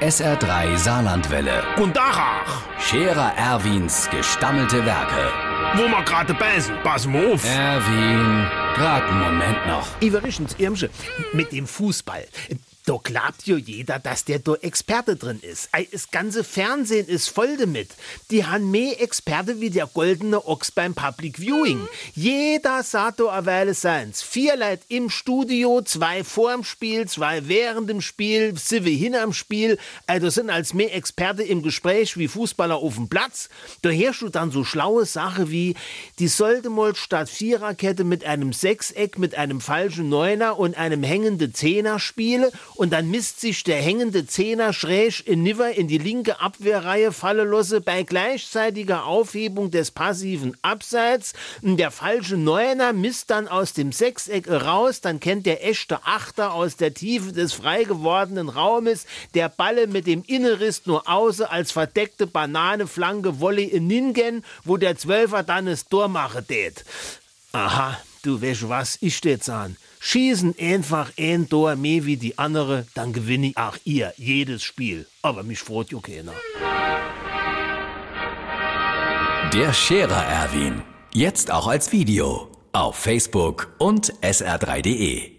SR3 Saarlandwelle. Und Dachach, Scherer Erwins gestammelte Werke. wo wir gerade beißen, pass mal auf. Erwin, grad einen Moment noch. Iverichens Irmsche, mit dem Fußball. Da glaubt jo jeder, dass der da Experte drin ist. Das ganze Fernsehen ist voll damit. Die han mehr Experte wie der goldene Ochs beim Public Viewing. Jeder sagt da erweile seins. Vier Leute im Studio, zwei vorm Spiel, zwei während dem Spiel, sieben hinterm Spiel. Ei, da sind als mehr Experte im Gespräch wie Fußballer auf dem Platz. Da herrscht du dann so schlaue Sache wie, die sollte mal statt Viererkette mit einem Sechseck, mit einem falschen Neuner und einem hängenden Zehner spielen und dann misst sich der hängende Zehner schräg in Niver in die linke Abwehrreihe fallen lasse bei gleichzeitiger Aufhebung des passiven Abseits. Der falsche Neuner misst dann aus dem Sechseck raus, dann kennt der echte Achter aus der Tiefe des frei gewordenen Raumes der Balle mit dem Innenriss nur außer als verdeckte Bananeflanke Wolle in Ningen, wo der Zwölfer dann es Tor machen tät. Aha, du weißt was, ich steh's an. Schießen einfach ein Tor mehr wie die andere, dann gewinne ich auch ihr jedes Spiel. Aber mich freut ja keiner. Der Scherer Erwin. Jetzt auch als Video. Auf Facebook und sr3.de.